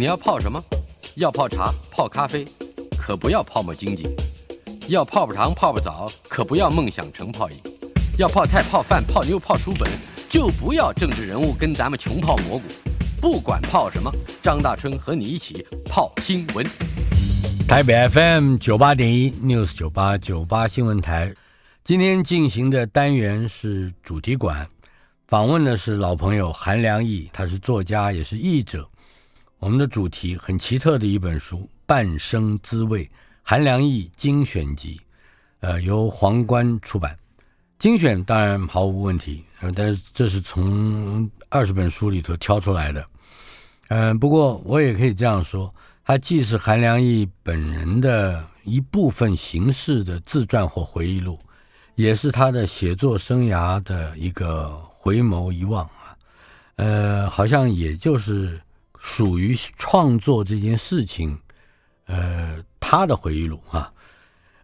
你要泡什么？要泡茶、泡咖啡，可不要泡沫经济；要泡泡糖、泡泡澡，可不要梦想成泡影；要泡菜、泡饭、泡妞、泡书本，就不要政治人物跟咱们穷泡蘑菇。不管泡什么，张大春和你一起泡新闻。台北 FM 九八点一 News 九八九八新闻台，今天进行的单元是主题馆，访问的是老朋友韩良义，他是作家也是译者。我们的主题很奇特的一本书《半生滋味》，韩良义精选集，呃，由皇冠出版。精选当然毫无问题，呃但是这是从二十本书里头挑出来的。嗯、不过我也可以这样说，它既是韩良义本人的一部分形式的自传或回忆录，也是他的写作生涯的一个回眸一望啊。呃，好像也就是。属于创作这件事情，呃，他的回忆录啊，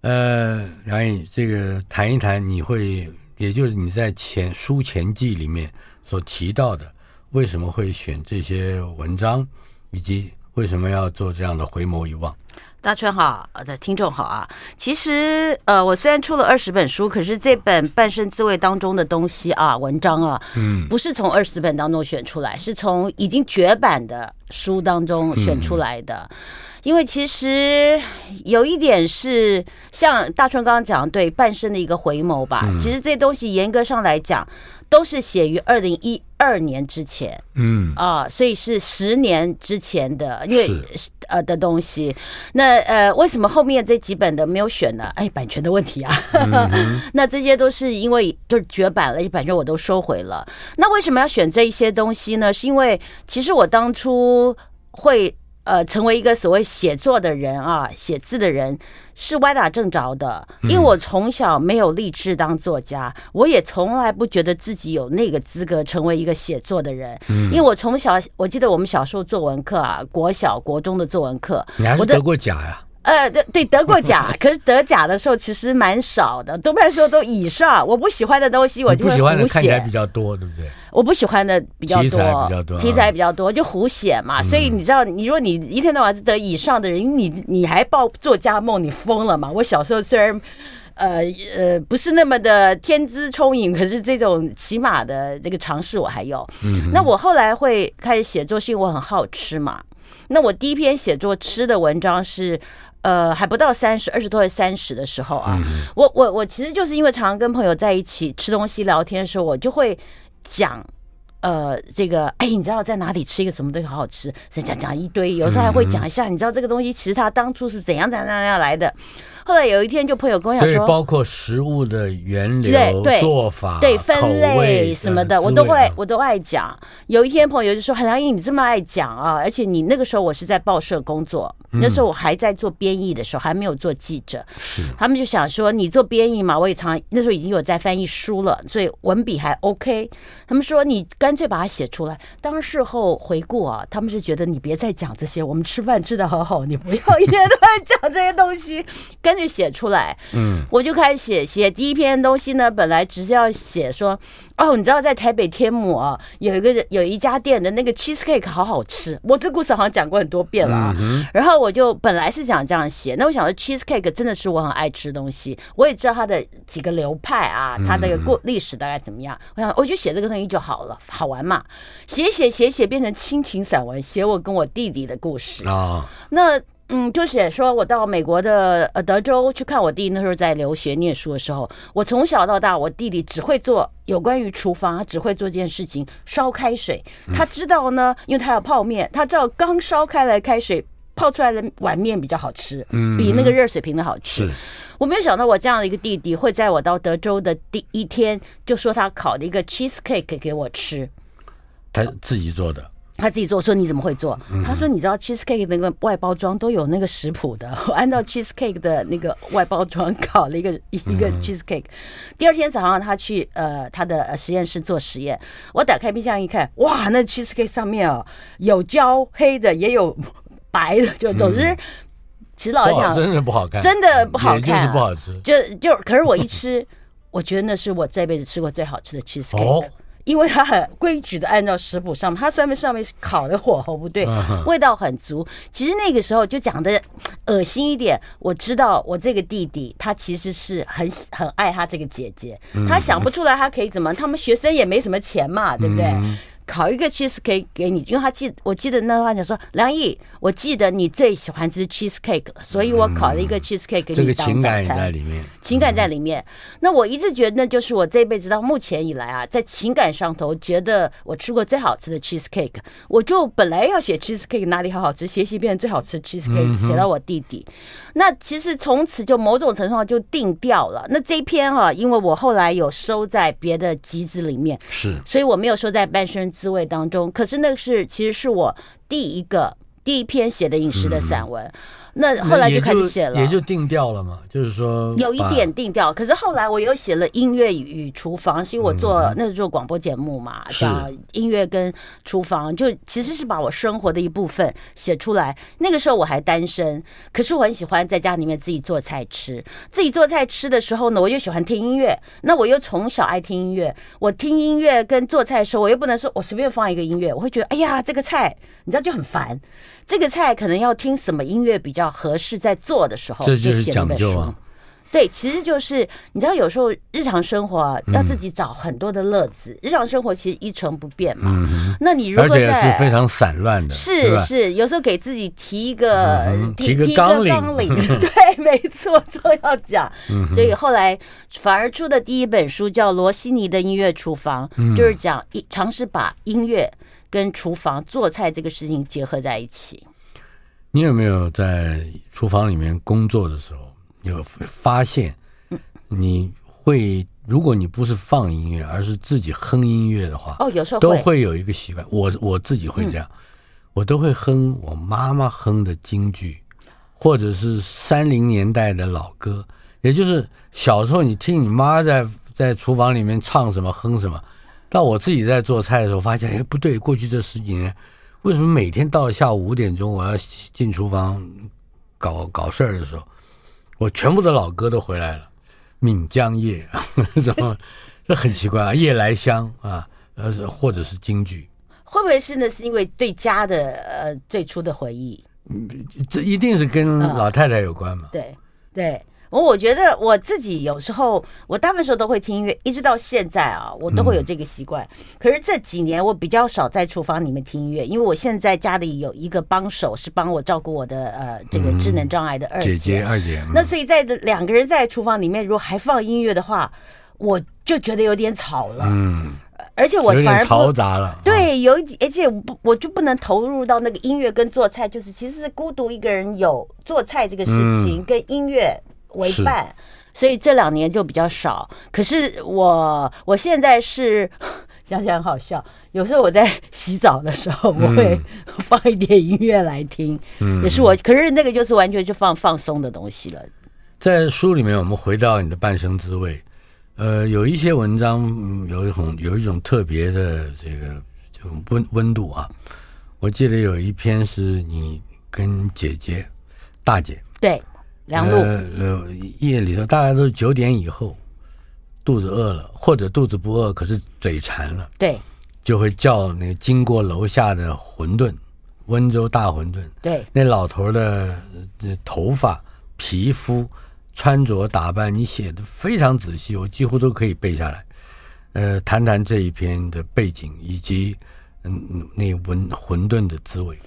呃，杨颖，这个谈一谈，你会，也就是你在前书前记里面所提到的，为什么会选这些文章，以及为什么要做这样的回眸一望？大川好，呃，的听众好啊。其实，呃，我虽然出了二十本书，可是这本《半生滋味》当中的东西啊，文章啊，嗯，不是从二十本当中选出来，是从已经绝版的书当中选出来的。嗯、因为其实有一点是像大春刚刚讲，对半生的一个回眸吧。嗯、其实这东西严格上来讲，都是写于二零一二年之前，嗯啊，所以是十年之前的，因为是呃的东西。那呃，为什么后面这几本的没有选呢？哎，版权的问题啊。嗯、那这些都是因为就是绝版了，版权我都收回了。那为什么要选这一些东西呢？是因为其实我当初会。呃，成为一个所谓写作的人啊，写字的人是歪打正着的。因为我从小没有立志当作家，嗯、我也从来不觉得自己有那个资格成为一个写作的人。嗯、因为我从小，我记得我们小时候作文课啊，国小、国中的作文课，你还是得过奖呀？呃，对对，得过奖，可是得奖的时候其实蛮少的，多半时候都以上。我不喜欢的东西，我就会胡写。不喜欢的看起来比较多，对不对？我不喜欢的比较多，题材比较多，题材比较多，就胡写嘛。嗯、所以你知道，你如果你一天到晚是得以上的人，你你还报作家梦，你疯了嘛？我小时候虽然呃呃不是那么的天资聪颖，可是这种起码的这个尝试我还有。嗯，那我后来会开始写作，是因为我很好吃嘛。那我第一篇写作吃的文章是。呃，还不到三十，二十多岁三十的时候啊，嗯、我我我其实就是因为常常跟朋友在一起吃东西聊天的时候，我就会讲，呃，这个 哎，你知道在哪里吃一个什么东西好好吃，讲讲一堆，有时候还会讲一下，嗯、你知道这个东西其实它当初是怎样怎样怎样来的。后来有一天，就朋友跟我讲说，包括食物的原料、做法、对分类什么的，我都会，我都爱讲。有一天，朋友就说：“韩良英，你这么爱讲啊，而且你那个时候我是在报社工作，那时候我还在做编译的时候，还没有做记者。是，他们就想说你做编译嘛，我也常那时候已经有在翻译书了，所以文笔还 OK。他们说你干脆把它写出来。当事后回顾啊，他们是觉得你别再讲这些，我们吃饭吃的好好，你不要一天都在讲这些东西，跟。就写出来，嗯，我就开始写写第一篇东西呢。本来只是要写说，哦，你知道在台北天母啊，有一个有一家店的那个 cheese cake 好好吃。我这故事好像讲过很多遍了啊。嗯、然后我就本来是想这样写，那我想说 cheese cake 真的是我很爱吃的东西，我也知道它的几个流派啊，它的过历史大概怎么样。我想我就写这个东西就好了，好玩嘛。写写写写变成亲情散文，写我跟我弟弟的故事啊。哦、那。嗯，就写说我到美国的呃德州去看我弟，那时候在留学念书的时候，我从小到大，我弟弟只会做有关于厨房，他只会做这件事情，烧开水。他知道呢，因为他要泡面，他知道刚烧开来开水泡出来的碗面比较好吃，比那个热水瓶的好吃。我没有想到我这样的一个弟弟会在我到德州的第一天就说他烤了一个 cheese cake 给我吃，他自己做的。他自己做，说你怎么会做？他说你知道 cheesecake 那个外包装都有那个食谱的，我 按照 cheesecake 的那个外包装搞了一个一个 cheesecake。第二天早上他去呃他的实验室做实验，我打开冰箱一看，哇，那 cheesecake 上面哦有焦黑的，也有白的，就总之，其实老实讲，真的不好看，真的不好看，就是不好吃。就就可是我一吃，我觉得那是我这辈子吃过最好吃的 cheesecake。因为它很规矩的按照食谱上面，它上面上面是烤的火候不对，味道很足。其实那个时候就讲的恶心一点，我知道我这个弟弟他其实是很很爱他这个姐姐，他想不出来他可以怎么，他们学生也没什么钱嘛，对不对？烤一个 cheesecake 给你，因为他记，我记得那话讲说，梁毅，我记得你最喜欢吃 cheesecake，所以我烤了一个 cheesecake 给你当早餐。这个情感在里面，情感在里面。那我一直觉得，那就是我这辈子到目前以来啊，在情感上头，觉得我吃过最好吃的 cheesecake。我就本来要写 cheesecake 哪里好好吃，写写变成最好吃 cheesecake，写到我弟弟。那其实从此就某种程度上就定调了。那这一篇啊，因为我后来有收在别的集子里面，是，所以我没有收在半生滋味当中，可是那个是其实是我第一个第一篇写的饮食的散文。那后来就开始写了，也就定调了嘛，就是说有一点定调。可是后来我又写了音乐与厨房，因为我做那是做广播节目嘛，讲音乐跟厨房，就其实是把我生活的一部分写出来。那个时候我还单身，可是我很喜欢在家里面自己做菜吃。自己做菜吃的时候呢，我又喜欢听音乐。那我又从小爱听音乐，我听音乐跟做菜的时候，我又不能说我随便放一个音乐，我会觉得哎呀，这个菜你知道就很烦。这个菜可能要听什么音乐比较合适，在做的时候就写了本书。对，其实就是你知道，有时候日常生活要自己找很多的乐子。日常生活其实一成不变嘛。那你如果在是非常散乱的，是是，有时候给自己提一个提个纲领，对，没错，就要讲。所以后来反而出的第一本书叫《罗西尼的音乐厨房》，就是讲一尝试把音乐。跟厨房做菜这个事情结合在一起，你有没有在厨房里面工作的时候有发现，你会如果你不是放音乐，而是自己哼音乐的话，哦，有时候都会有一个习惯，我我自己会这样，我都会哼我妈妈哼的京剧，或者是三零年代的老歌，也就是小时候你听你妈在在厨房里面唱什么哼什么。到我自己在做菜的时候，发现哎不对，过去这十几年，为什么每天到了下午五点钟，我要进厨房搞搞事儿的时候，我全部的老歌都回来了，《闽江夜》什么，这很奇怪啊，《夜来香》啊，呃，或者是京剧，会不会是呢？是因为对家的呃最初的回忆？嗯，这一定是跟老太太有关嘛？嗯、对对。我我觉得我自己有时候，我大部分时候都会听音乐，一直到现在啊，我都会有这个习惯。可是这几年我比较少在厨房里面听音乐，因为我现在家里有一个帮手，是帮我照顾我的呃这个智能障碍的二姐，姐姐二姐。那所以在两个人在厨房里面，如果还放音乐的话，我就觉得有点吵了。嗯，而且我反而嘈杂了。对，有一而且我不我就不能投入到那个音乐跟做菜，就是其实是孤独一个人有做菜这个事情跟音乐。为伴，所以这两年就比较少。可是我我现在是 想想很好笑，有时候我在 洗澡的时候，我会 放一点音乐来听，嗯，也是我。可是那个就是完全就放放松的东西了。在书里面，我们回到你的半生滋味，呃，有一些文章，嗯，有一种有一种特别的这个这种温温度啊。我记得有一篇是你跟姐姐大姐对。梁璐，呃，夜里头大概都是九点以后，肚子饿了，或者肚子不饿，可是嘴馋了，对，就会叫那个经过楼下的馄饨，温州大馄饨，对，那老头的头发、皮肤、穿着打扮，你写的非常仔细，我几乎都可以背下来。呃，谈谈这一篇的背景以及嗯那文馄饨的滋味。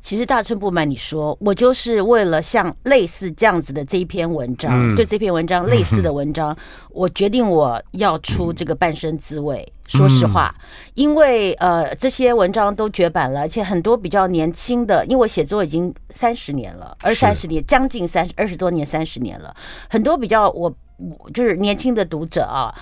其实大春不瞒你说，我就是为了像类似这样子的这一篇文章，嗯、就这篇文章类似的文章，嗯、我决定我要出这个半生滋味。嗯、说实话，因为呃这些文章都绝版了，而且很多比较年轻的，因为我写作已经三十年了，二三十年，将近三十二十多年，三十年了，很多比较我我就是年轻的读者啊。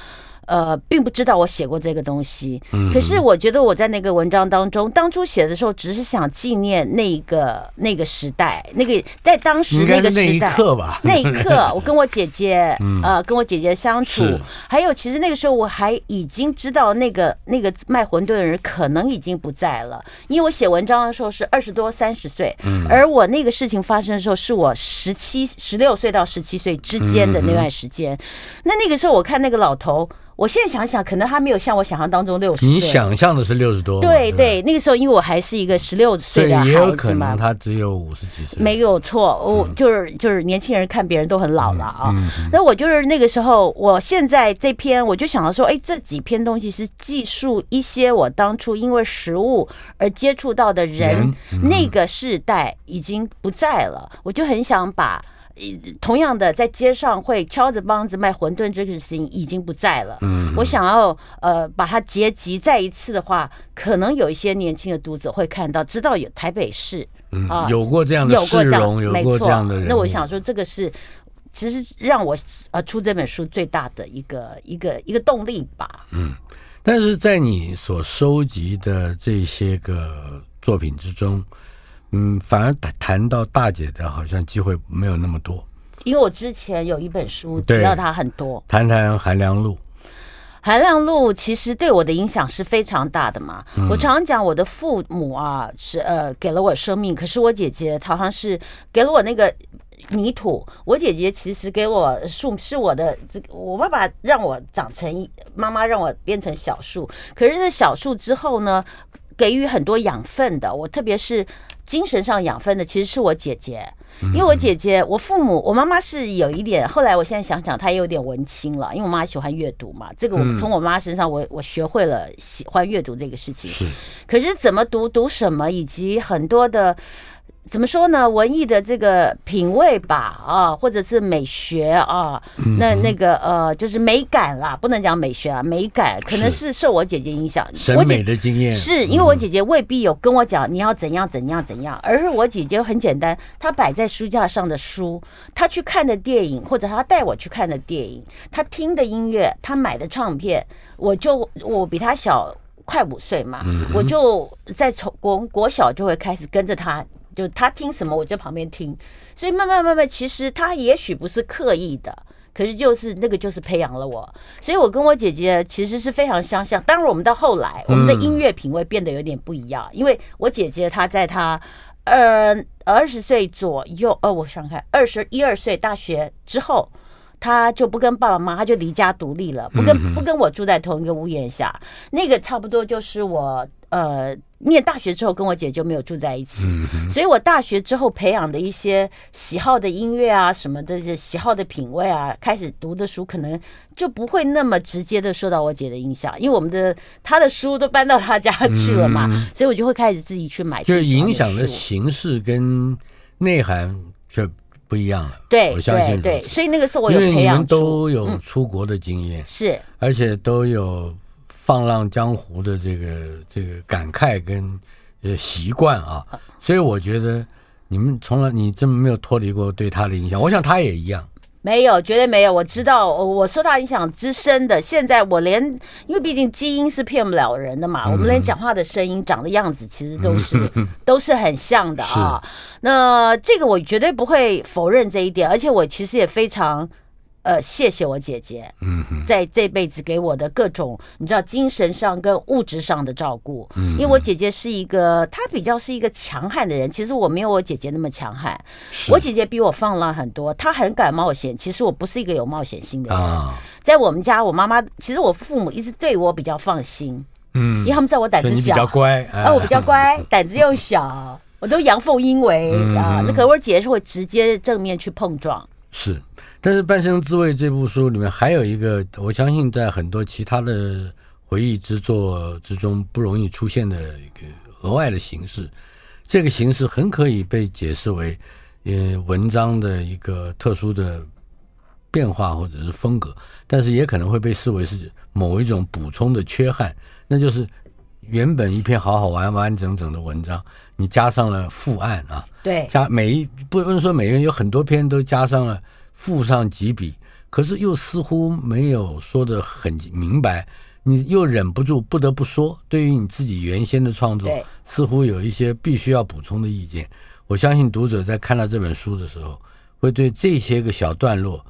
呃，并不知道我写过这个东西，可是我觉得我在那个文章当中，当初写的时候，只是想纪念那个那个时代，那个在当时那个时代，那一刻吧，那一刻，我跟我姐姐，呃，跟我姐姐相处，还有其实那个时候我还已经知道那个那个卖馄饨的人可能已经不在了，因为我写文章的时候是二十多三十岁，而我那个事情发生的时候是我十七十六岁到十七岁之间的那段时间，那那个时候我看那个老头。我现在想想，可能他没有像我想象当中六十岁。你想象的是六十多？对对，那个时候因为我还是一个十六岁的孩子嘛，也有可能他只有五十几岁。没有错，我就是就是年轻人看别人都很老了啊。那我就是那个时候，我现在这篇我就想到说，哎，这几篇东西是记述一些我当初因为食物而接触到的人，那个世代已经不在了，我就很想把。同样的，在街上会敲着梆子卖馄饨这个事情已经不在了。嗯，我想要呃把它结集再一次的话，可能有一些年轻的读者会看到，知道有台北市啊有过这样的有过这样的人。那我想说，这个是其实让我呃出这本书最大的一个一个一个动力吧。嗯，但是在你所收集的这些个作品之中。嗯，反而谈谈到大姐的，好像机会没有那么多。因为我之前有一本书提到她很多，谈谈韩良露。韩良露其实对我的影响是非常大的嘛。嗯、我常常讲，我的父母啊是呃给了我生命，可是我姐姐她好像是给了我那个泥土。我姐姐其实给我树，是我的这个，我爸爸让我长成，妈妈让我变成小树。可是那小树之后呢，给予很多养分的，我特别是。精神上养分的其实是我姐姐，因为我姐姐，我父母，我妈妈是有一点，后来我现在想想，她也有点文青了，因为我妈喜欢阅读嘛，这个我从我妈身上我我学会了喜欢阅读这个事情。是，可是怎么读，读什么，以及很多的。怎么说呢？文艺的这个品味吧，啊，或者是美学啊，那那个呃，就是美感啦，不能讲美学啊，美感可能是受我姐姐影响。审美的经验是因为我姐姐未必有跟我讲你要怎样怎样怎样，而是我姐姐很简单，她摆在书架上的书，她去看的电影，或者她带我去看的电影，她听的音乐，她买的唱片，我就我比她小快五岁嘛，我就在从国国小就会开始跟着她。就他听什么，我就旁边听，所以慢慢慢慢，其实他也许不是刻意的，可是就是那个就是培养了我，所以我跟我姐姐其实是非常相像。当然，我们到后来，我们的音乐品味变得有点不一样，因为我姐姐她在她呃二十岁左右，呃，我想想看，二十一二岁大学之后，她就不跟爸爸妈妈，他就离家独立了，不跟不跟我住在同一个屋檐下，那个差不多就是我。呃，念大学之后跟我姐就没有住在一起，所以我大学之后培养的一些喜好的音乐啊，什么的这些喜好的品味啊，开始读的书可能就不会那么直接的受到我姐的影响，因为我们的她的书都搬到她家去了嘛，所以我就会开始自己去买。就是影响的形式跟内涵就不一样了。对，我相信对，对，所以那个时候我有培养，因为你们都有出国的经验，是，而且都有。放浪江湖的这个这个感慨跟呃习惯啊，所以我觉得你们从来你这么没有脱离过对他的影响，我想他也一样，没有，绝对没有。我知道我受到影响之深的，现在我连因为毕竟基因是骗不了人的嘛，嗯、我们连讲话的声音、长的样子，其实都是、嗯、都是很像的啊。那这个我绝对不会否认这一点，而且我其实也非常。呃，谢谢我姐姐，嗯，在这辈子给我的各种，你知道，精神上跟物质上的照顾。嗯，因为我姐姐是一个，她比较是一个强悍的人。其实我没有我姐姐那么强悍，我姐姐比我放浪很多，她很敢冒险。其实我不是一个有冒险心的人。啊在我们家，我妈妈其实我父母一直对我比较放心，嗯，因为他们知道我胆子小，比较乖，啊，我比较乖，胆子又小，我都阳奉阴违啊。那可我姐姐是会直接正面去碰撞，是。但是《半生滋味》这部书里面还有一个，我相信在很多其他的回忆之作之中不容易出现的一个额外的形式。这个形式很可以被解释为，呃，文章的一个特殊的变化或者是风格，但是也可能会被视为是某一种补充的缺憾，那就是原本一篇好好完完整整的文章，你加上了附案啊，对，加每一不能说每个人有很多篇都加上了。附上几笔，可是又似乎没有说的很明白，你又忍不住不得不说，对于你自己原先的创作，似乎有一些必须要补充的意见。我相信读者在看到这本书的时候，会对这些个小段落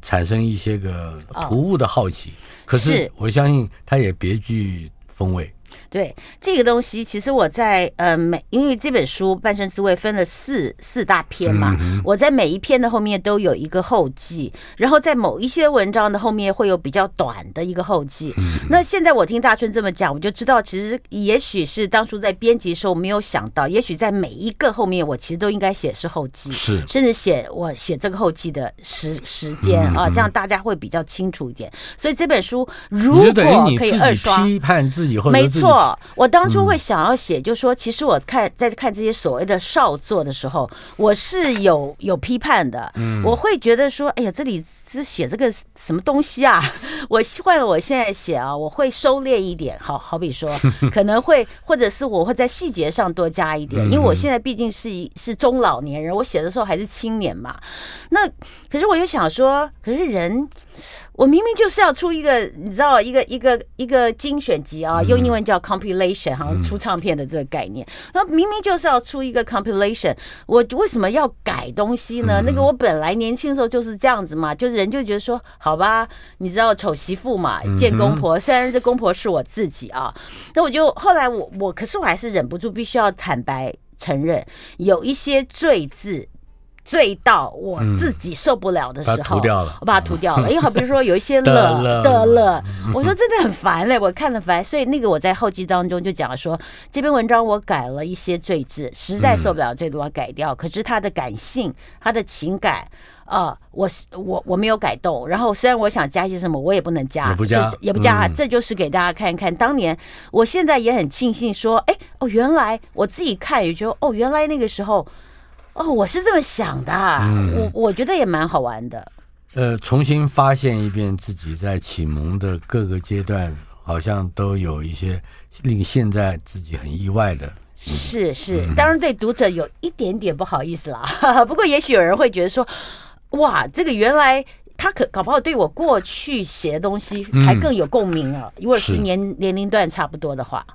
产生一些个突兀的好奇。可是我相信它也别具风味。对这个东西，其实我在呃每因为这本书《半生滋味》分了四四大篇嘛，嗯、我在每一篇的后面都有一个后记，然后在某一些文章的后面会有比较短的一个后记。嗯、那现在我听大春这么讲，我就知道，其实也许是当初在编辑的时候没有想到，也许在每一个后面我其实都应该写是后记，是甚至写我写这个后记的时时间啊，这样大家会比较清楚一点。所以这本书如果可以二刷，批判自己或者没错。我当初会想要写，就是说，其实我看在看这些所谓的少作的时候，我是有有批判的。嗯，我会觉得说，哎呀，这里是写这个什么东西啊？我换了我现在写啊，我会收敛一点。好好比说，可能会或者是我会在细节上多加一点，因为我现在毕竟是一是中老年人，我写的时候还是青年嘛。那可是我又想说，可是人。我明明就是要出一个，你知道，一个一个一个精选集啊，用英文叫 compilation，好像出唱片的这个概念。那明明就是要出一个 compilation，我为什么要改东西呢？那个我本来年轻的时候就是这样子嘛，就是人就觉得说，好吧，你知道丑媳妇嘛，见公婆，虽然这公婆是我自己啊，那我就后来我我，可是我还是忍不住必须要坦白承认，有一些罪字。醉到我自己受不了的时候，我把它涂掉了。因为好比如说有一些了的了，我说真的很烦嘞，我看了烦。所以那个我在后记当中就讲说，这篇文章我改了一些罪字，实在受不了这个我要改掉。可是他的感性，他的情感啊，我我我没有改动。然后虽然我想加一些什么，我也不能加，也不加，也不加。这就是给大家看一看，当年我现在也很庆幸说，哎哦，原来我自己看也就哦，原来那个时候。哦，我是这么想的，嗯、我我觉得也蛮好玩的。呃，重新发现一遍自己在启蒙的各个阶段，好像都有一些令现在自己很意外的。是是，当然对读者有一点点不好意思啦。不过也许有人会觉得说，哇，这个原来他可搞不好对我过去写的东西还更有共鸣啊，如果、嗯、是年是年龄段差不多的话。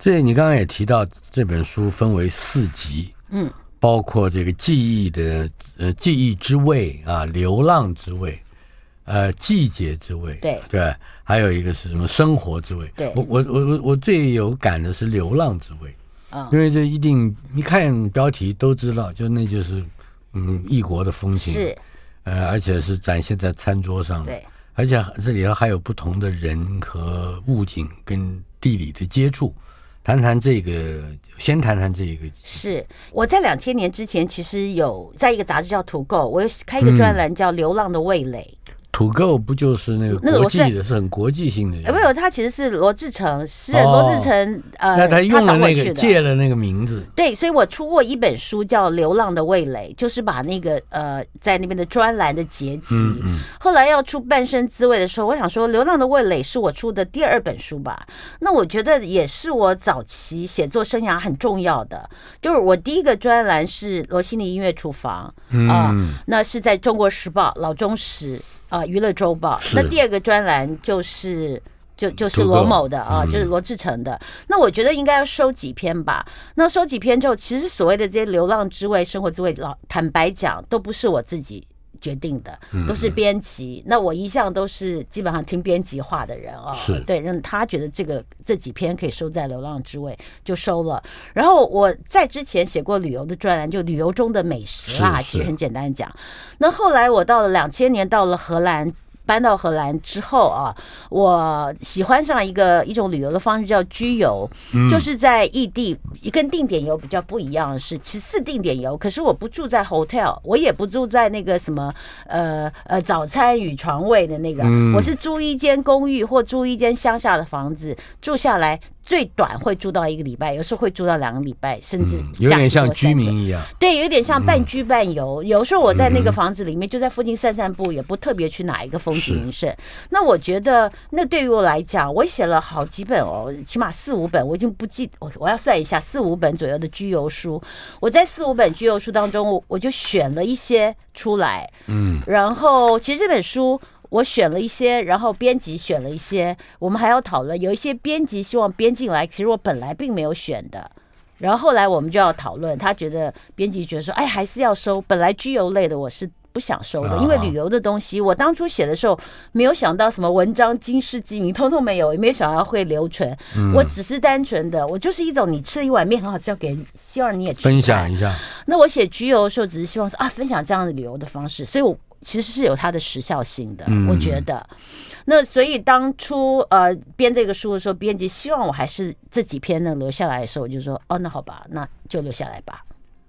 这你刚刚也提到，这本书分为四集，嗯。包括这个记忆的呃记忆之味啊，流浪之味，呃季节之味，对。对，还有一个是什么生活之味？对，我我我我我最有感的是流浪之味啊，因为这一定一看标题都知道，就那就是嗯异国的风情是，呃而且是展现在餐桌上，对，而且这里头还有不同的人和物景跟地理的接触。谈谈这个，先谈谈这个。是我在两千年之前，其实有在一个杂志叫《土购》，我有开一个专栏叫《流浪的味蕾》。嗯土狗不就是那个国际的，是很国际性的。呃，没有，他其实是罗志诚，是罗志诚。呃，那他用了那个借了那个名字。对，所以我出过一本书叫《流浪的味蕾》，就是把那个呃在那边的专栏的结集。后来要出《半生滋味》的时候，我想说《流浪的味蕾》是我出的第二本书吧？那我觉得也是我早期写作生涯很重要的。就是我第一个专栏是罗西尼音乐厨房啊，那是在中国时报老中时。啊，娱乐周报。那第二个专栏就是就就是罗某的啊，就是罗志成的。那我觉得应该要收几篇吧。那收几篇之后，其实所谓的这些流浪之味、生活之味，老坦白讲，都不是我自己。决定的都是编辑，那我一向都是基本上听编辑话的人啊，是对，让他觉得这个这几篇可以收在《流浪之味》，就收了。然后我在之前写过旅游的专栏，就旅游中的美食啦，其实很简单讲。那后来我到了两千年，到了荷兰。搬到荷兰之后啊，我喜欢上一个一种旅游的方式，叫居游，嗯、就是在异地，跟定点游比较不一样的是，其次定点游，可是我不住在 hotel，我也不住在那个什么呃呃早餐与床位的那个，嗯、我是租一间公寓或租一间乡下的房子住下来。最短会住到一个礼拜，有时候会住到两个礼拜，甚至有点像居民一样。对，有点像半居半游。有时候我在那个房子里面，就在附近散散步，也不特别去哪一个风景名胜。那我觉得，那对于我来讲，我写了好几本哦，起码四五本，我已经不记，我我要算一下，四五本左右的居游书。我在四五本居游书当中，我我就选了一些出来。嗯，然后其实这本书。我选了一些，然后编辑选了一些，我们还要讨论。有一些编辑希望编进来，其实我本来并没有选的。然后后来我们就要讨论，他觉得编辑觉得说，哎，还是要收。本来居游类的我是不想收的，因为旅游的东西，我当初写的时候没有想到什么文章经世记名，通通没有，也没有想到会留存。我只是单纯的，我就是一种你吃了一碗面很好吃，要给希望你也分享一下。那我写居游的时候，只是希望说啊，分享这样的旅游的方式，所以我其实是有它的时效性的，我觉得。那所以当初呃编这个书的时候，编辑希望我还是这几篇能留下来的时候，我就说哦，那好吧，那就留下来吧。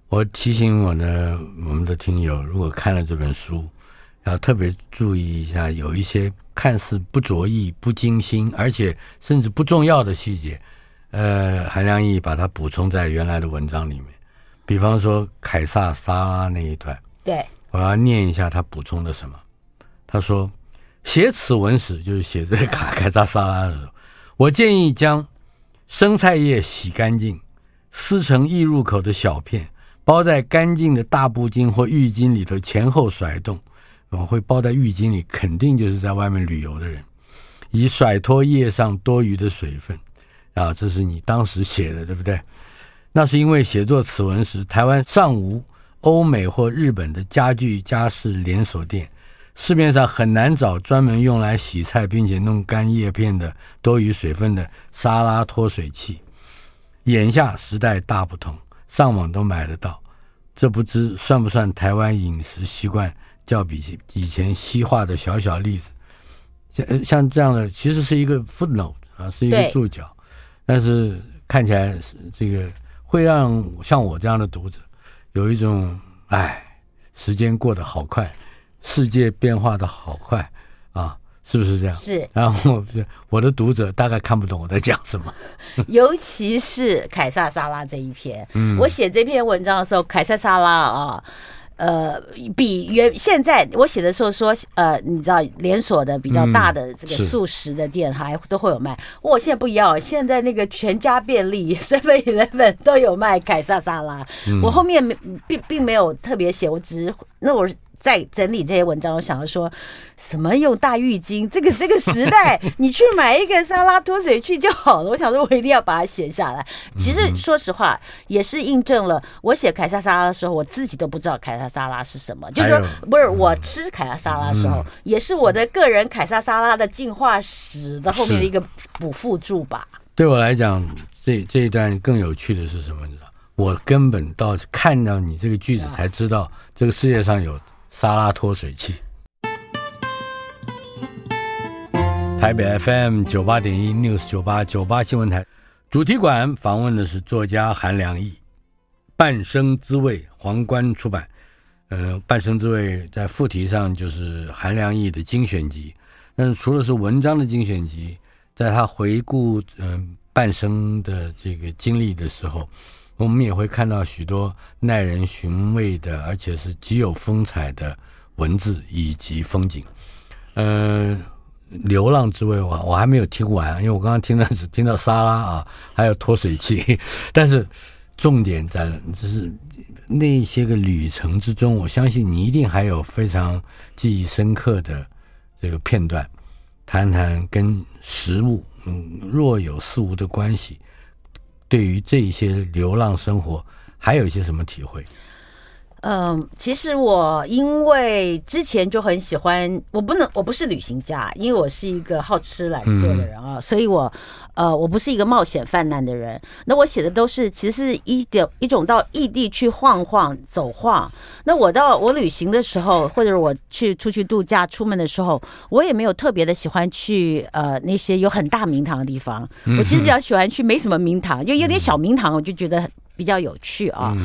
我提醒我的我们的听友，如果看了这本书，要特别注意一下，有一些看似不着意、不精心，而且甚至不重要的细节，呃，韩良义把它补充在原来的文章里面。比方说凯撒沙拉那一段，对，我要念一下他补充的什么。他说：“写此文时，就是写这个凯凯撒沙拉的时候，我建议将生菜叶洗干净，撕成易入口的小片。”包在干净的大布巾或浴巾里头，前后甩动。我会包在浴巾里，肯定就是在外面旅游的人，以甩脱叶上多余的水分。啊，这是你当时写的，对不对？那是因为写作此文时，台湾尚无欧美或日本的家具家饰连锁店，市面上很难找专门用来洗菜并且弄干叶片的多余水分的沙拉脱水器。眼下时代大不同。上网都买得到，这不知算不算台湾饮食习惯较比以前西化的小小例子？像像这样的，其实是一个 footnote 啊，是一个注脚，但是看起来是这个会让像我这样的读者有一种哎，时间过得好快，世界变化的好快啊。是不是这样？是。然后我的读者大概看不懂我在讲什么，尤其是凯撒沙拉这一篇。嗯，我写这篇文章的时候，凯撒沙拉啊，呃，比原现在我写的时候说，呃，你知道连锁的比较大的这个素食的店还都会有卖。我、现在不一样，现在那个全家便利 Seven Eleven 都有卖凯撒沙拉。我后面没并并没有特别写，我只是那我。在整理这些文章，我想要说什么用大浴巾？这个这个时代，你去买一个沙拉脱水器就好了。我想说，我一定要把它写下来。其实说实话，也是印证了我写凯撒沙拉的时候，我自己都不知道凯撒沙拉是什么。就是说，不是我吃凯撒沙拉的时候，也是我的个人凯撒沙拉的进化史的后面的一个补附注吧。对我来讲，这这一段更有趣的是什么？你知道，我根本到看到你这个句子才知道，这个世界上有。沙拉脱水器。台北 FM 九八点一 News 九八九八新闻台主题馆访问的是作家韩良义，《半生滋味》皇冠出版。呃，《半生滋味》在副题上就是韩良义的精选集。但是除了是文章的精选集，在他回顾嗯、呃、半生的这个经历的时候。我们也会看到许多耐人寻味的，而且是极有风采的文字以及风景。呃，流浪之味我我还没有听完，因为我刚刚听到只听到沙拉啊，还有脱水器。但是重点在就是那些个旅程之中，我相信你一定还有非常记忆深刻的这个片段，谈谈跟食物嗯若有似无的关系。对于这些流浪生活，还有一些什么体会？嗯，其实我因为之前就很喜欢，我不能，我不是旅行家，因为我是一个好吃懒做的人啊，嗯、所以我呃，我不是一个冒险犯难的人。那我写的都是，其实是一点一种到异地去晃晃走晃。那我到我旅行的时候，或者我去出去度假出门的时候，我也没有特别的喜欢去呃那些有很大名堂的地方。我其实比较喜欢去没什么名堂，就有点小名堂，我就觉得。比较有趣啊，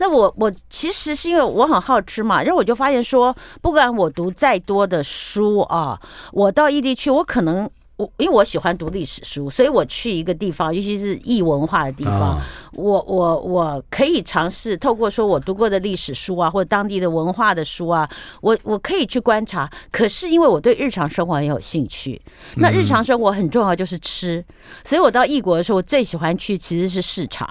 那我我其实是因为我很好吃嘛，然后我就发现说，不管我读再多的书啊，我到异地去，我可能我因为我喜欢读历史书，所以我去一个地方，尤其是异文化的地方，我我我可以尝试透过说我读过的历史书啊，或者当地的文化的书啊，我我可以去观察。可是因为我对日常生活很有兴趣，那日常生活很重要就是吃，所以我到异国的时候，我最喜欢去其实是市场。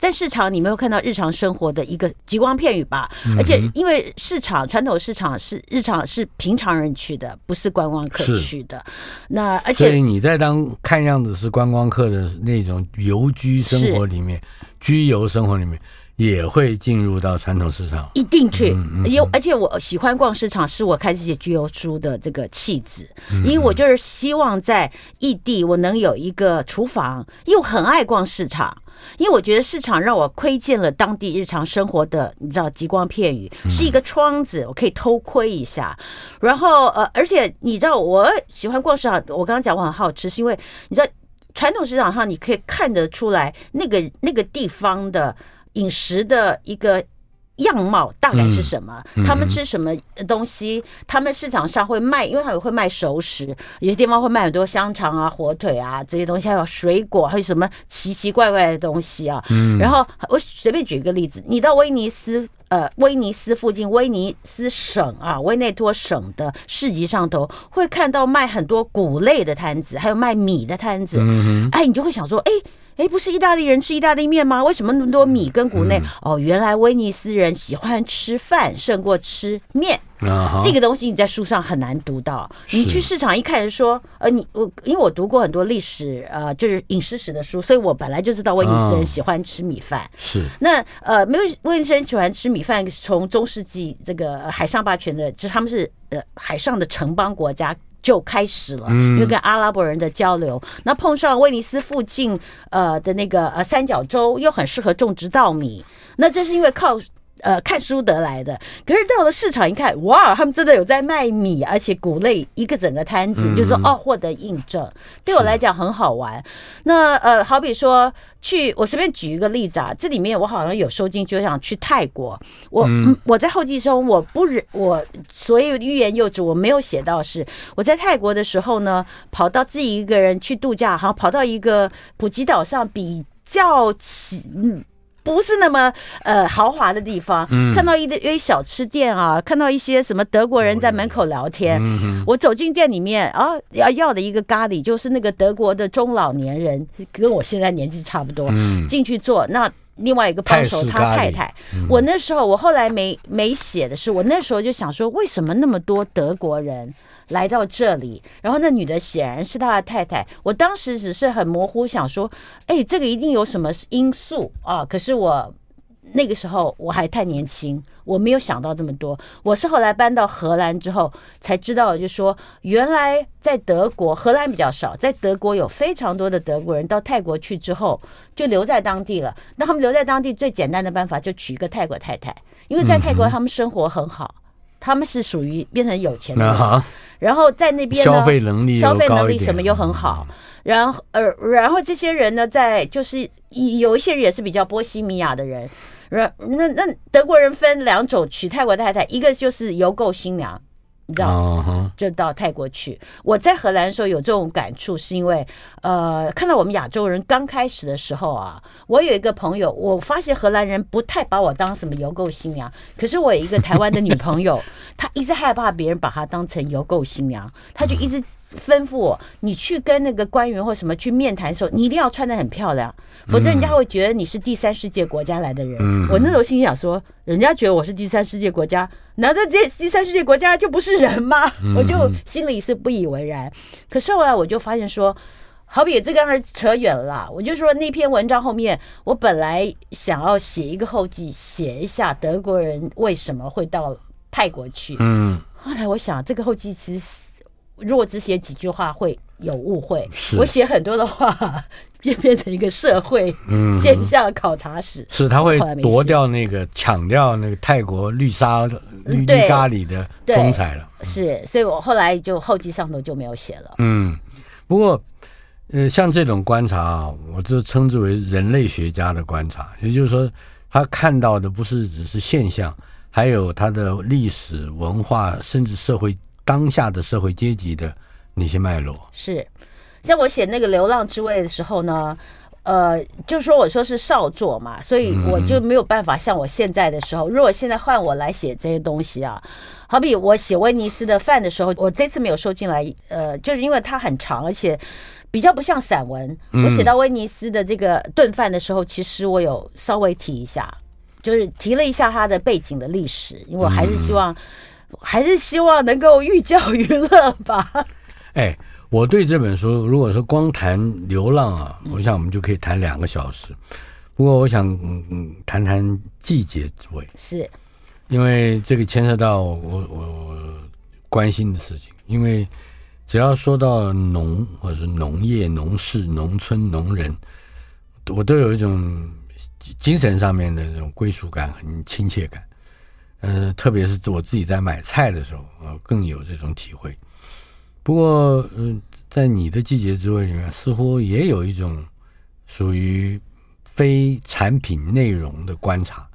在市场，你没有看到日常生活的一个极光片语吧？而且因为市场传统市场是日常是平常人去的，不是观光客去的。那而且，所以你在当看样子是观光客的那种游居生活里面，居游生活里面，也会进入到传统市场，一定去。有、嗯嗯，而且我喜欢逛市场，是我开始写居游书的这个气质、嗯。因为我就是希望在异地，我能有一个厨房，又很爱逛市场。因为我觉得市场让我窥见了当地日常生活的，你知道，极光片羽，是一个窗子，我可以偷窥一下。然后呃，而且你知道，我喜欢逛市场，我刚刚讲我很好吃，是因为你知道，传统市场上你可以看得出来那个那个地方的饮食的一个。样貌大概是什么？他们吃什么东西？他们市场上会卖，因为他们会卖熟食，有些地方会卖很多香肠啊、火腿啊这些东西，还有水果，还有什么奇奇怪怪的东西啊。然后我随便举一个例子，你到威尼斯，呃，威尼斯附近，威尼斯省啊，威内托省的市集上头，会看到卖很多谷类的摊子，还有卖米的摊子。哎，你就会想说，哎。哎，不是意大利人吃意大利面吗？为什么那么多米跟谷类？哦，原来威尼斯人喜欢吃饭胜过吃面。Uh-huh. 这个东西你在书上很难读到。你去市场一看，就说，呃，你我因为我读过很多历史，呃，就是饮食史的书，所以我本来就知道威尼斯人喜欢吃米饭。是、uh-huh. 那呃，没有威尼斯人喜欢吃米饭，从中世纪这个海上霸权的，就是他们是呃海上的城邦国家。就开始了，因为跟阿拉伯人的交流，那碰上威尼斯附近呃的那个呃三角洲，又很适合种植稻米，那这是因为靠。呃，看书得来的，可是到了市场一看，哇，他们真的有在卖米，而且谷类一个整个摊子，嗯、就是说哦，获得印证，对我来讲很好玩。那呃，好比说去，我随便举一个例子啊，这里面我好像有收进，就想去泰国。我、嗯、我在后记中，我不忍，我所有欲言又止，我没有写到是我在泰国的时候呢，跑到自己一个人去度假，好像跑到一个普吉岛上比较起嗯。不是那么呃豪华的地方，嗯、看到一堆小吃店啊，看到一些什么德国人在门口聊天。嗯、我走进店里面啊，要要的一个咖喱，就是那个德国的中老年人，跟我现在年纪差不多，嗯、进去坐。那另外一个帮手他太太，嗯、我那时候我后来没没写的是，我那时候就想说，为什么那么多德国人？来到这里，然后那女的显然是他的太太。我当时只是很模糊想说，哎，这个一定有什么因素啊！可是我那个时候我还太年轻，我没有想到这么多。我是后来搬到荷兰之后才知道，就说原来在德国，荷兰比较少，在德国有非常多的德国人到泰国去之后就留在当地了。那他们留在当地最简单的办法就娶一个泰国太太，因为在泰国他们生活很好，他们是属于变成有钱的人。然后在那边呢，消费能力消费能力什么又很好，然后呃，然后这些人呢，在就是有一些人也是比较波西米亚的人，然那那德国人分两种娶泰国太太，一个就是邮购新娘。你知道，就到泰国去。我在荷兰的时候有这种感触，是因为呃，看到我们亚洲人刚开始的时候啊，我有一个朋友，我发现荷兰人不太把我当什么邮购新娘。可是我有一个台湾的女朋友，她一直害怕别人把她当成邮购新娘，她就一直吩咐我：你去跟那个官员或什么去面谈的时候，你一定要穿的很漂亮。否则人家会觉得你是第三世界国家来的人。嗯、我那时候心想说，人家觉得我是第三世界国家，难道这第三世界国家就不是人吗？嗯、我就心里是不以为然。可是后来我就发现说，好比这个儿扯远了。我就说那篇文章后面，我本来想要写一个后记，写一下德国人为什么会到泰国去。嗯。后来我想，这个后记其实如果只写几句话会有误会。我写很多的话。变变成一个社会现象考察史，嗯、是他会夺掉那个抢掉那个泰国绿沙绿绿咖喱的风采了。是，所以我后来就后记上头就没有写了。嗯，不过呃，像这种观察啊，我就称之为人类学家的观察，也就是说，他看到的不是只是现象，还有他的历史文化，甚至社会当下的社会阶级的那些脉络。是。像我写那个《流浪之味》的时候呢，呃，就是说我说是少作嘛，所以我就没有办法像我现在的时候，如果现在换我来写这些东西啊，好比我写威尼斯的饭的时候，我这次没有收进来，呃，就是因为它很长，而且比较不像散文。我写到威尼斯的这个炖饭的时候，其实我有稍微提一下，就是提了一下它的背景的历史，因为我还是希望，还是希望能够寓教于乐吧。哎。我对这本书，如果说光谈流浪啊，我想我们就可以谈两个小时。不过我想嗯嗯谈谈季节之味，是因为这个牵涉到我我我关心的事情，因为只要说到农或者是农业、农事、农村、农人，我都有一种精神上面的这种归属感，很亲切感。嗯，特别是我自己在买菜的时候，呃，更有这种体会。不过，嗯、在你的季节滋味里面，似乎也有一种属于非产品内容的观察。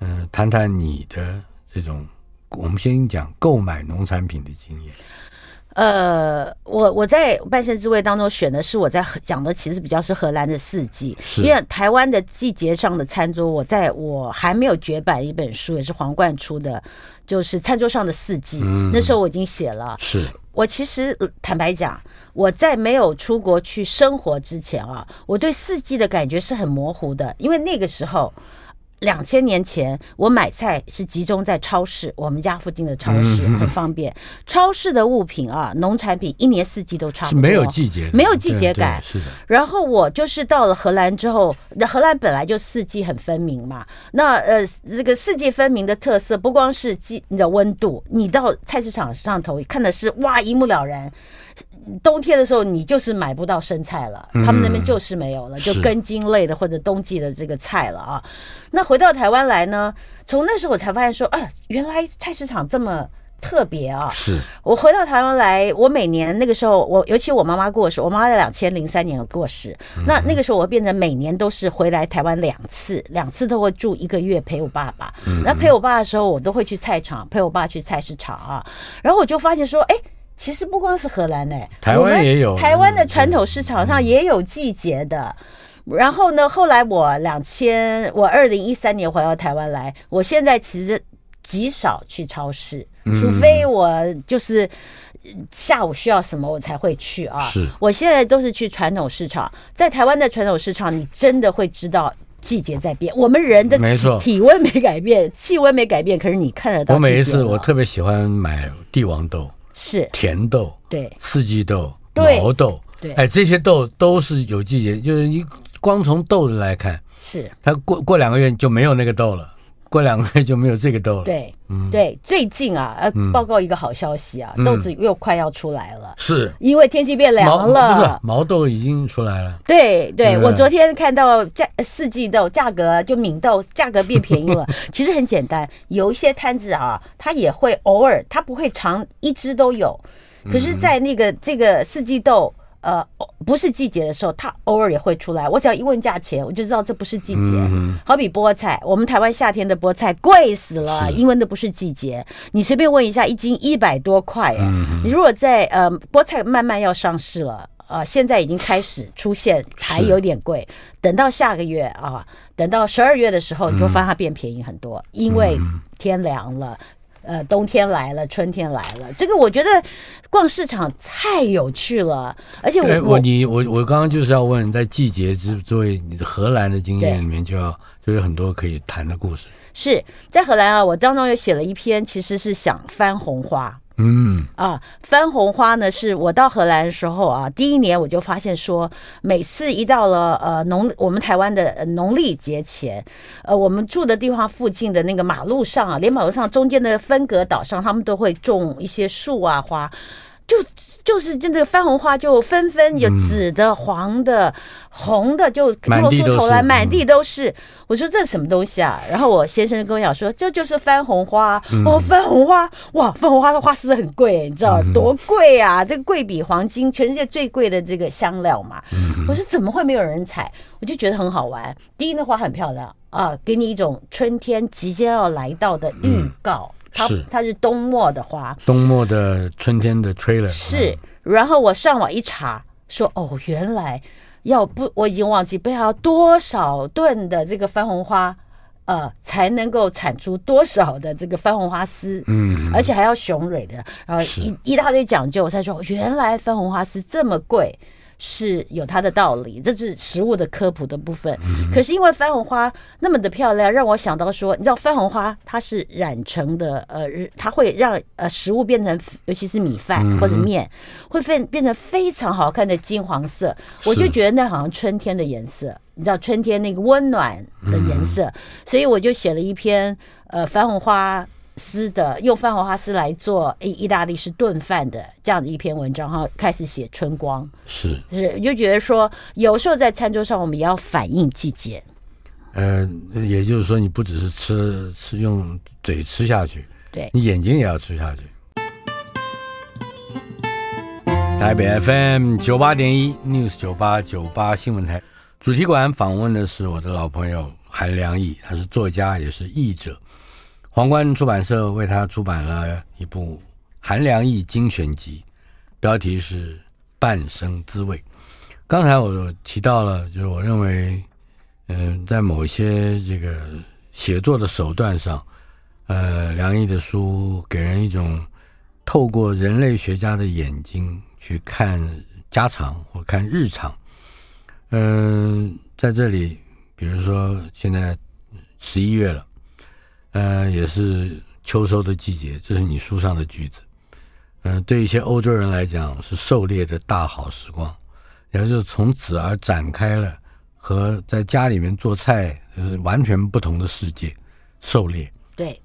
嗯、谈谈你的这种，我们先讲购买农产品的经验。呃，我我在半生之味当中选的是我在讲的，其实比较是荷兰的四季，因为台湾的季节上的餐桌，我在我还没有绝版一本书，也是皇冠出的，就是餐桌上的四季。嗯，那时候我已经写了。是我其实坦白讲，我在没有出国去生活之前啊，我对四季的感觉是很模糊的，因为那个时候。两千年前，我买菜是集中在超市，我们家附近的超市很方便。超市的物品啊，农产品一年四季都差不多，没有季节，没有季节感。是的。然后我就是到了荷兰之后，那荷兰本来就四季很分明嘛。那呃，这个四季分明的特色，不光是季你的温度，你到菜市场上头看的是哇一目了然。冬天的时候，你就是买不到生菜了，他们那边就是没有了，就根茎类的或者冬季的这个菜了啊。那回到台湾来呢，从那时候我才发现说，啊，原来菜市场这么特别啊。是我回到台湾来，我每年那个时候，我尤其我妈妈过世，我妈妈在两千零三年过世，那那个时候我变成每年都是回来台湾两次，两次都会住一个月陪我爸爸。那陪我爸的时候，我都会去菜场陪我爸去菜市场啊，然后我就发现说，哎。其实不光是荷兰呢，台湾也有。台湾的传统市场上也有季节的。然后呢，后来我两千，我二零一三年回到台湾来，我现在其实极少去超市，除非我就是下午需要什么我才会去啊。是，我现在都是去传统市场。在台湾的传统市场，你真的会知道季节在变。我们人的体体温没改变，气温没改变，可是你看得到。我每一次我特别喜欢买帝王豆。是。甜豆，对，四季豆，毛豆，对，哎，这些豆都是有季节，就是你光从豆子来看，是。它过过两个月就没有那个豆了，过两个月就没有这个豆了。对，嗯，对，最近啊，呃，报告一个好消息啊，豆子又快要出来了，是。因为天气变凉了，不是毛豆已经出来了。对，对我昨天看到价四季豆价格就敏豆价格变便宜了，其实很简单，有一些摊子啊，它也会偶尔，它不会常一只都有。可是，在那个这个四季豆，呃，不是季节的时候，它偶尔也会出来。我只要一问价钱，我就知道这不是季节。好比菠菜，我们台湾夏天的菠菜贵死了，因为那不是季节。你随便问一下，一斤一百多块哎。你如果在呃，菠菜慢慢要上市了，呃，现在已经开始出现，还有点贵。等到下个月啊，等到十二月的时候，你就发现它变便宜很多，因为天凉了。呃，冬天来了，春天来了，这个我觉得逛市场太有趣了，而且我我你我我刚刚就是要问，在季节之作为你的荷兰的经验里面，就要就有很多可以谈的故事。是在荷兰啊，我当中有写了一篇，其实是想翻红花。嗯啊，番红花呢，是我到荷兰的时候啊，第一年我就发现说，每次一到了呃农我们台湾的农历节前，呃，我们住的地方附近的那个马路上啊，连马路上中间的分隔岛上，他们都会种一些树啊花。就就是这个番红花就纷纷有紫的、黄的、红的，就露出头来，满地都是。我说这是什么东西啊？然后我先生跟我讲说，这就是番红花。哦，番红花，哇，番红花的花丝很贵，你知道多贵啊？这个贵比黄金，全世界最贵的这个香料嘛。我说怎么会没有人采？我就觉得很好玩。第一，那花很漂亮啊，给你一种春天即将要来到的预告。它是。它是冬末的花，冬末的春天的 trailer 是。然后我上网一查，说哦，原来要不我已经忘记不要多少吨的这个番红花，呃，才能够产出多少的这个番红花丝，嗯，而且还要雄蕊的，然后一一大堆讲究，我才说原来番红花丝这么贵。是有它的道理，这是食物的科普的部分。可是因为番红花那么的漂亮，让我想到说，你知道番红花它是染成的，呃，它会让呃食物变成，尤其是米饭或者面，会变变成非常好看的金黄色。我就觉得那好像春天的颜色，你知道春天那个温暖的颜色，所以我就写了一篇呃番红花丝的用番红花丝来做意意大利式炖饭的这样的一篇文章哈，开始写春光。是。是就觉得说有时候在餐桌上我们也要反映季节，呃，也就是说你不只是吃吃用嘴吃下去，对。你眼睛也要吃下去。台北 FM 九八点一 News 九八九八新闻台。主题馆访问的是我的老朋友韩良义，他是作家也是译者。皇冠出版社为他出版了一部《韩良义精选集》，标题是《半生滋味》。刚才我提到了，就是我认为，嗯、在某些这个写作的手段上，呃，梁毅的书给人一种透过人类学家的眼睛去看家常或看日常。嗯、在这里，比如说现在十一月了。呃，也是秋收的季节，这是你书上的句子。嗯、呃，对一些欧洲人来讲是狩猎的大好时光，也就是从此而展开了和在家里面做菜就是完全不同的世界。狩猎，对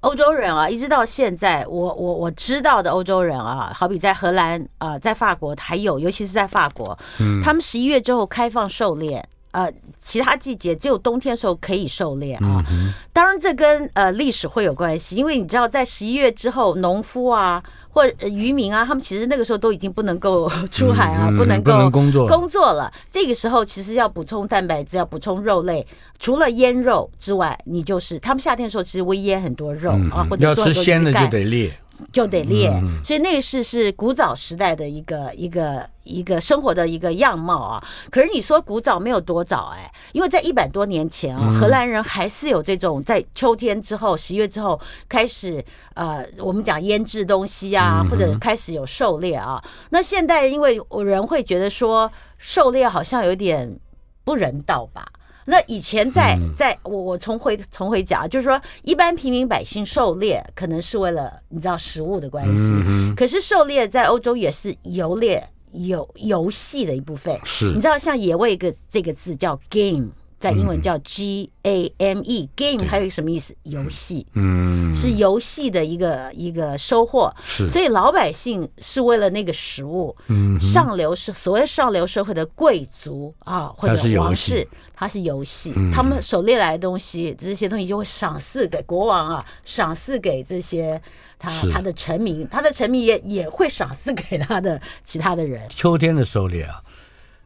欧洲人啊，一直到现在，我我我知道的欧洲人啊，好比在荷兰啊、呃，在法国还有，尤其是在法国，嗯，他们十一月之后开放狩猎。呃，其他季节只有冬天的时候可以狩猎啊。当然，这跟呃历史会有关系，因为你知道，在十一月之后，农夫啊或者渔民啊，他们其实那个时候都已经不能够 出海啊，不能够工作工作了。这个时候，其实要补充蛋白质，要补充肉类，除了腌肉之外，你就是他们夏天的时候其实会腌很多肉啊，或者要吃鲜的就得猎。就得猎，所以那个是是古早时代的一个一个一个生活的一个样貌啊。可是你说古早没有多早哎，因为在一百多年前啊，荷兰人还是有这种在秋天之后十一月之后开始呃，我们讲腌制东西啊，或者开始有狩猎啊。那现代因为人会觉得说狩猎好像有点不人道吧？那以前在在我我重回重回讲，就是说一般平民百姓狩猎可能是为了你知道食物的关系，可是狩猎在欧洲也是游猎游游戏的一部分。是，你知道像野味个这个字叫 game。在英文叫 G A M E，game 还有一个什么意思？游戏，嗯，是游戏的一个一个收获。是，所以老百姓是为了那个食物。嗯，上流是所谓上流社会的贵族啊，或者王室，它是游戏。他们狩猎来的东西，这些东西就会赏赐给国王啊，赏赐给这些他他的臣民，他的臣民也也会赏赐给他的其他的人。秋天的狩猎啊。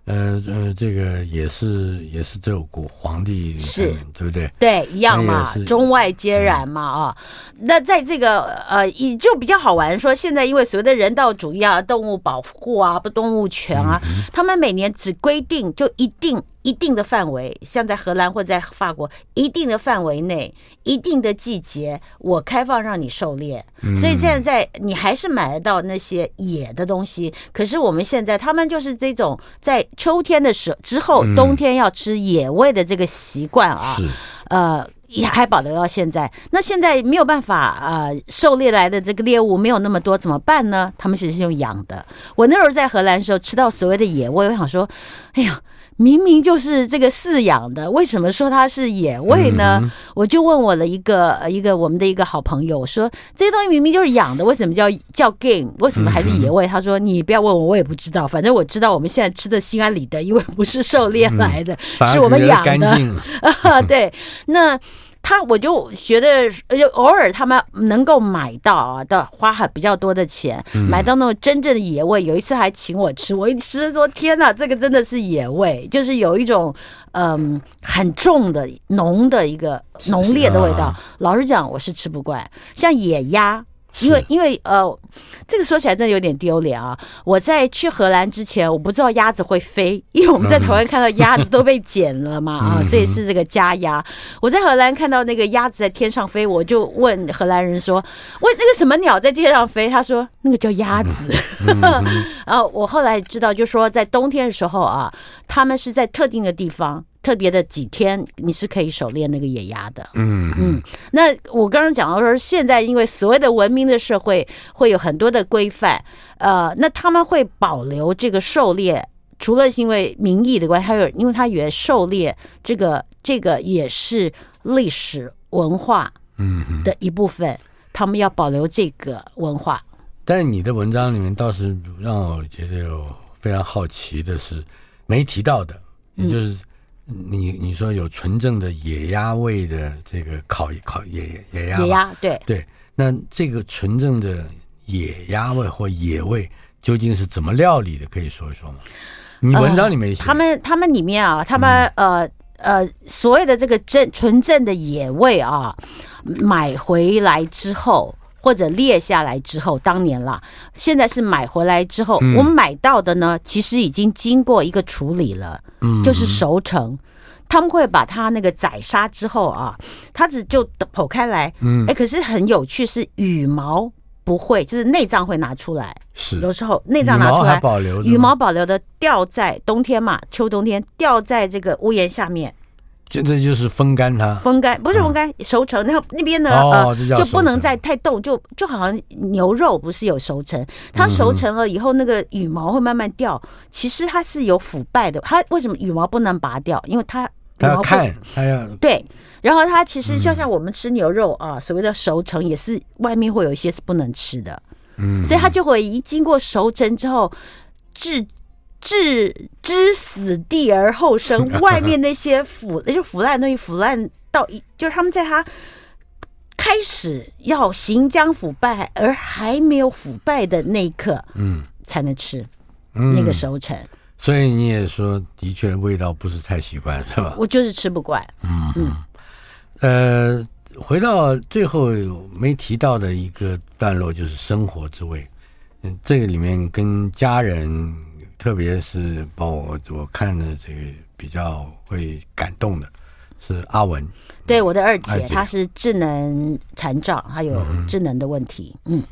呃呃，这个也是也是这古皇帝是，对不对？对，一样嘛，中外皆然嘛啊、嗯。那在这个呃，也就比较好玩，说现在因为所谓的人道主义啊、动物保护啊、不动物权啊、嗯，他们每年只规定就一定。一定的范围，像在荷兰或者在法国，一定的范围内，一定的季节，我开放让你狩猎。所以现在你还是买得到那些野的东西。可是我们现在，他们就是这种在秋天的时候之后，冬天要吃野味的这个习惯啊，是呃，也还保留到现在。那现在没有办法呃，狩猎来的这个猎物没有那么多，怎么办呢？他们其实是用养的。我那时候在荷兰的时候吃到所谓的野味，我想说，哎呀。明明就是这个饲养的，为什么说它是野味呢？嗯、我就问我的一个一个我们的一个好朋友，我说这些东西明明就是养的，为什么叫叫 game？为什么还是野味？嗯、他说你不要问我，我也不知道。反正我知道我们现在吃的心安理得，因为不是狩猎来的，嗯、是我们养的。啊 对，那。他我就觉得，就偶尔他们能够买到啊，的花还比较多的钱，买到那种真正的野味。有一次还请我吃，我一吃说天哪，这个真的是野味，就是有一种嗯很重的浓的一个浓烈的味道。老实讲，我是吃不惯。像野鸭，因为因为呃，这个说起来真的有点丢脸啊！我在去荷兰之前，我不知道鸭子会飞，因为我们在台湾看到鸭子都被剪了嘛 啊，所以是这个家鸭。我在荷兰看到那个鸭子在天上飞，我就问荷兰人说：“问那个什么鸟在天上飞？”他说：“那个叫鸭子。”然后 我后来知道，就说在冬天的时候啊，他们是在特定的地方。特别的几天，你是可以狩猎那个野鸭的。嗯嗯，那我刚刚讲到说，现在因为所谓的文明的社会，会有很多的规范。呃，那他们会保留这个狩猎，除了是因为民意的关系，还有因为他以为狩猎这个这个也是历史文化嗯的一部分，他们要保留这个文化。但是你的文章里面倒是让我觉得有非常好奇的是没提到的，也就是。你你说有纯正的野鸭味的这个烤烤野野鸭，野鸭对对，那这个纯正的野鸭味或野味究竟是怎么料理的？可以说一说吗？你文章里面写、呃、他们他们里面啊，他们呃呃所谓的这个正纯正的野味啊，买回来之后。或者列下来之后，当年啦，现在是买回来之后，嗯、我们买到的呢，其实已经经过一个处理了，嗯，就是熟成。他们会把它那个宰杀之后啊，它只就剖开来，嗯，哎，可是很有趣，是羽毛不会，就是内脏会拿出来，是。有时候内脏拿出来，羽毛保留，羽毛保留的掉在冬天嘛，秋冬天掉在这个屋檐下面。这这就是风干它，风干不是风干，熟成。那那边呢，呃，就不能再太冻，就就好像牛肉不是有熟成，它熟成了以后，那个羽毛会慢慢掉。其实它是有腐败的，它为什么羽毛不能拔掉？因为它它要看，它要对。然后它其实就像我们吃牛肉啊，所谓的熟成也是外面会有一些是不能吃的，嗯，所以它就会一经过熟成之后至。置之死地而后生，外面那些腐，那就腐烂的东西，腐烂到一，就是他们在他开始要行将腐败而还没有腐败的那一刻，嗯，才能吃那个熟成。所以你也说，的确味道不是太习惯，是吧？我就是吃不惯。嗯嗯。呃，回到最后没提到的一个段落，就是生活之味。嗯，这个里面跟家人。特别是帮我我看的这个比较会感动的，是阿文，对我的二姐，她是智能残障，还有智能的问题，嗯，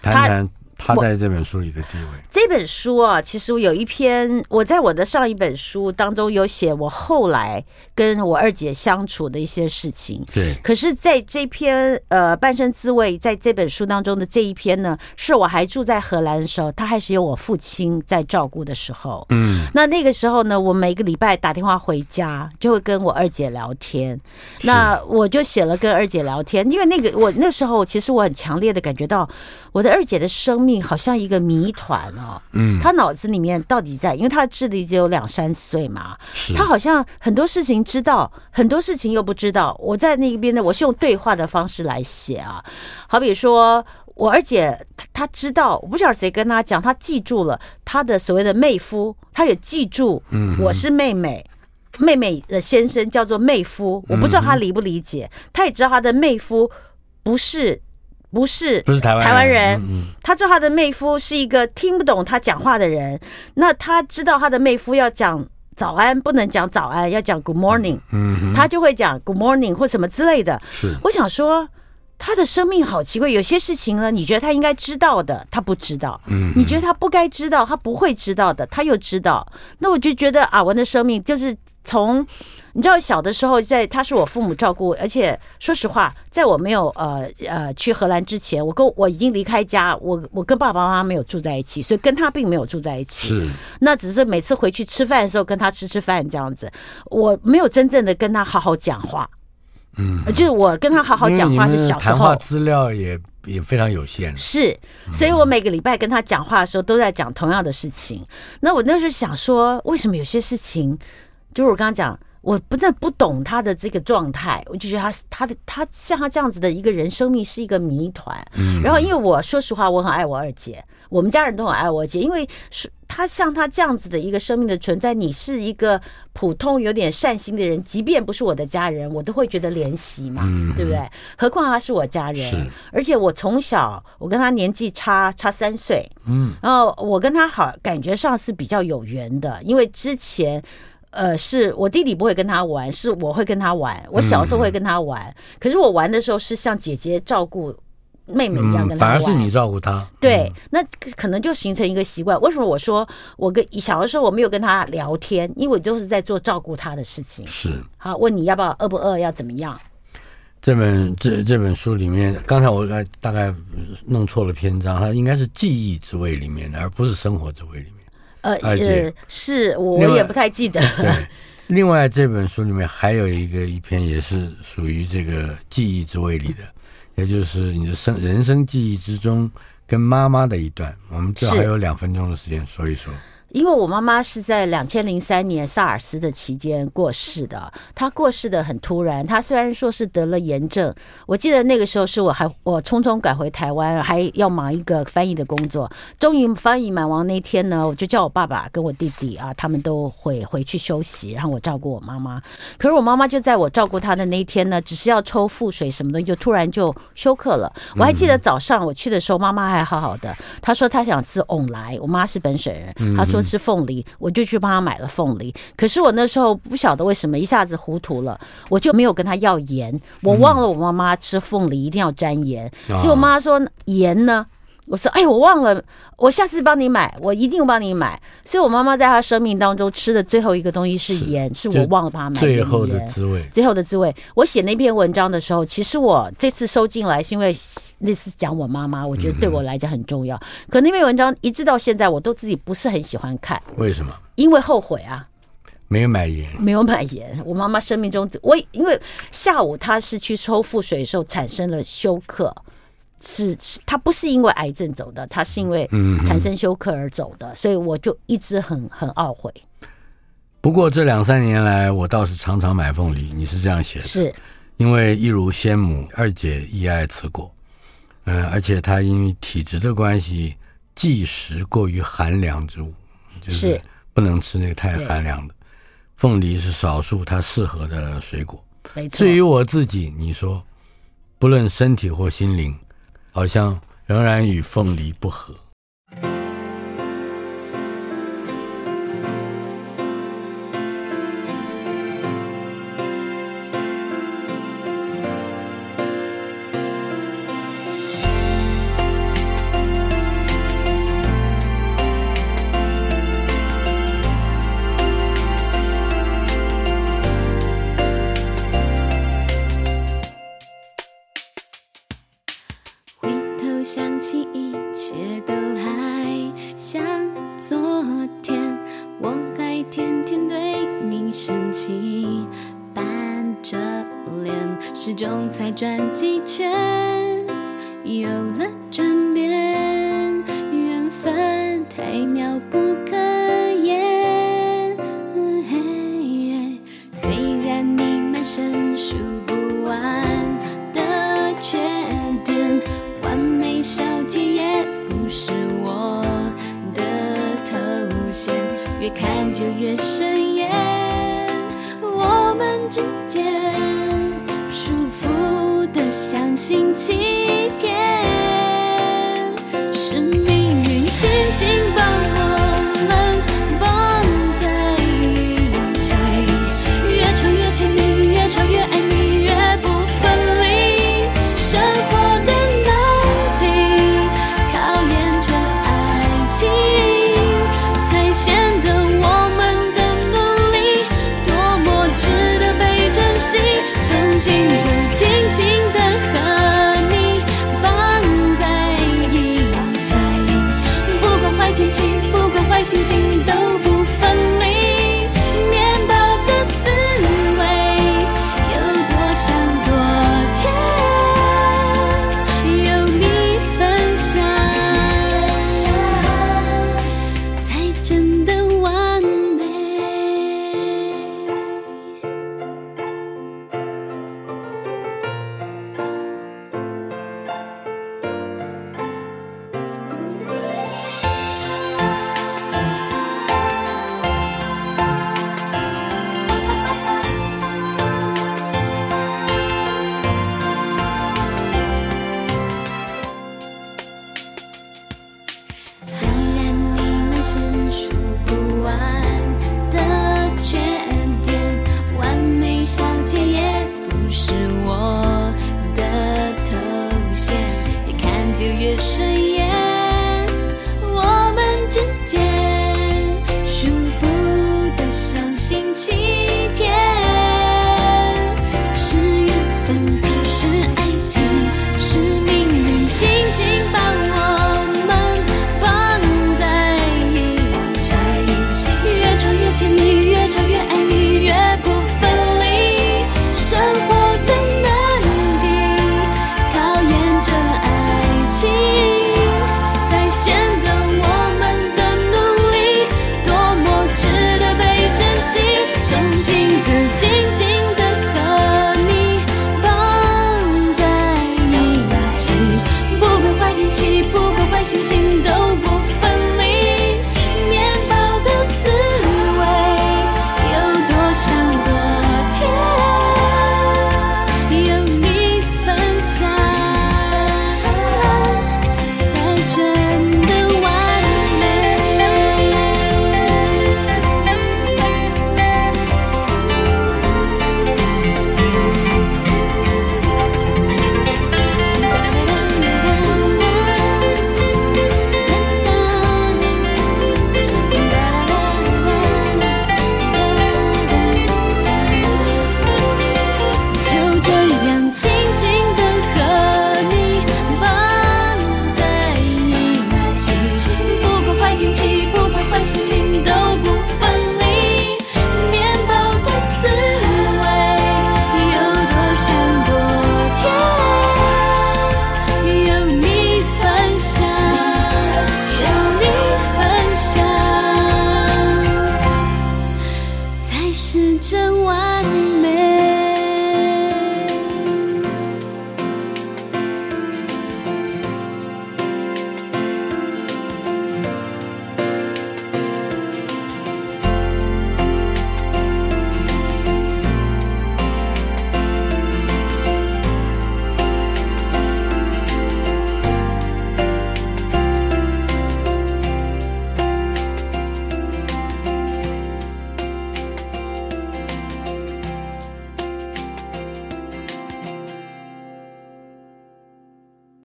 谈谈。他在这本书里的地位。这本书啊，其实我有一篇，我在我的上一本书当中有写我后来跟我二姐相处的一些事情。对。可是在这篇呃《半生滋味》在这本书当中的这一篇呢，是我还住在荷兰的时候，他还是有我父亲在照顾的时候。嗯。那那个时候呢，我每个礼拜打电话回家，就会跟我二姐聊天。那我就写了跟二姐聊天，因为那个我那时候其实我很强烈的感觉到我的二姐的生命。好像一个谜团哦，嗯，他脑子里面到底在，因为他的智力只有两三岁嘛，他好像很多事情知道，很多事情又不知道。我在那边呢，我是用对话的方式来写啊，好比说我二姐，她知道，我不知道谁跟他讲，他记住了他的所谓的妹夫，他也记住，嗯，我是妹妹，妹妹的先生叫做妹夫，我不知道他理不理解，他也知道他的妹夫不是。不是，不是台湾台湾人，他知道他的妹夫是一个听不懂他讲话的人。那他知道他的妹夫要讲早安，不能讲早安，要讲 Good morning。嗯，他就会讲 Good morning 或什么之类的。是，我想说他的生命好奇怪，有些事情呢，你觉得他应该知道的，他不知道；嗯，你觉得他不该知道，他不会知道的，他又知道。那我就觉得阿文的生命就是从。你知道小的时候，在他是我父母照顾，而且说实话，在我没有呃呃去荷兰之前，我跟我已经离开家，我我跟爸爸妈妈没有住在一起，所以跟他并没有住在一起。是，那只是每次回去吃饭的时候跟他吃吃饭这样子，我没有真正的跟他好好讲话。嗯，就是我跟他好好讲话是小时候，资料也也非常有限。是，所以我每个礼拜跟他讲话的时候都在讲同样的事情。那我那时候想说，为什么有些事情，就是我刚刚讲。我不但不懂他的这个状态，我就觉得他他的他像他这样子的一个人，生命是一个谜团。嗯，然后因为我说实话，我很爱我二姐，我们家人都很爱我姐，因为是他像他这样子的一个生命的存在，你是一个普通有点善心的人，即便不是我的家人，我都会觉得怜惜嘛，嗯、对不对？何况他是我家人，是而且我从小我跟他年纪差差三岁，嗯，然后我跟他好感觉上是比较有缘的，因为之前。呃，是我弟弟不会跟他玩，是我会跟他玩。我小时候会跟他玩，嗯、可是我玩的时候是像姐姐照顾妹妹一样跟他玩。反而是你照顾他。对，嗯、那可能就形成一个习惯。为什么我说我跟小的时候我没有跟他聊天？因为我都是在做照顾他的事情。是。好，问你要不要饿不饿，要怎么样？这本这这本书里面，刚才我大概弄错了篇章，它应该是记忆之位里面的，而不是生活之位里面。呃呃，是我也不太记得。对，另外这本书里面还有一个一篇也是属于这个记忆之味里的，也就是你的生人生记忆之中跟妈妈的一段。我们这还有两分钟的时间说一说。因为我妈妈是在两千零三年 SARS 的期间过世的，她过世的很突然。她虽然说是得了炎症，我记得那个时候是我还我匆匆赶回台湾，还要忙一个翻译的工作。终于翻译满完那天呢，我就叫我爸爸跟我弟弟啊，他们都回回去休息，然后我照顾我妈妈。可是我妈妈就在我照顾她的那一天呢，只是要抽腹水什么东西，就突然就休克了。我还记得早上我去的时候，妈妈还好好的。她说她想吃翁来，我妈是本省人，她说。吃凤梨，我就去帮他买了凤梨。可是我那时候不晓得为什么一下子糊涂了，我就没有跟他要盐。我忘了我妈妈吃凤梨一定要沾盐，所以我妈说盐呢？我说哎，我忘了，我下次帮你买，我一定帮你买。所以我妈妈在她生命当中吃的最后一个东西是盐，是，是我忘了帮她买的。最后的滋味，最后的滋味。我写那篇文章的时候，其实我这次收进来是因为那次讲我妈妈，我觉得对我来讲很重要。嗯、可那篇文章一直到现在，我都自己不是很喜欢看。为什么？因为后悔啊，没有买盐，没有买盐。我妈妈生命中，我因为下午她是去抽腹水的时候产生了休克。是，是他不是因为癌症走的，他是因为产生休克而走的，嗯、所以我就一直很很懊悔。不过这两三年来，我倒是常常买凤梨。你是这样写的？是，因为一如先母，二姐亦爱此果。嗯，而且她因为体质的关系，忌食过于寒凉之物，就是不能吃那个太寒凉的。凤梨是少数它适合的水果。至于我自己，你说，不论身体或心灵。好像仍然与凤梨不合。时钟才转几圈。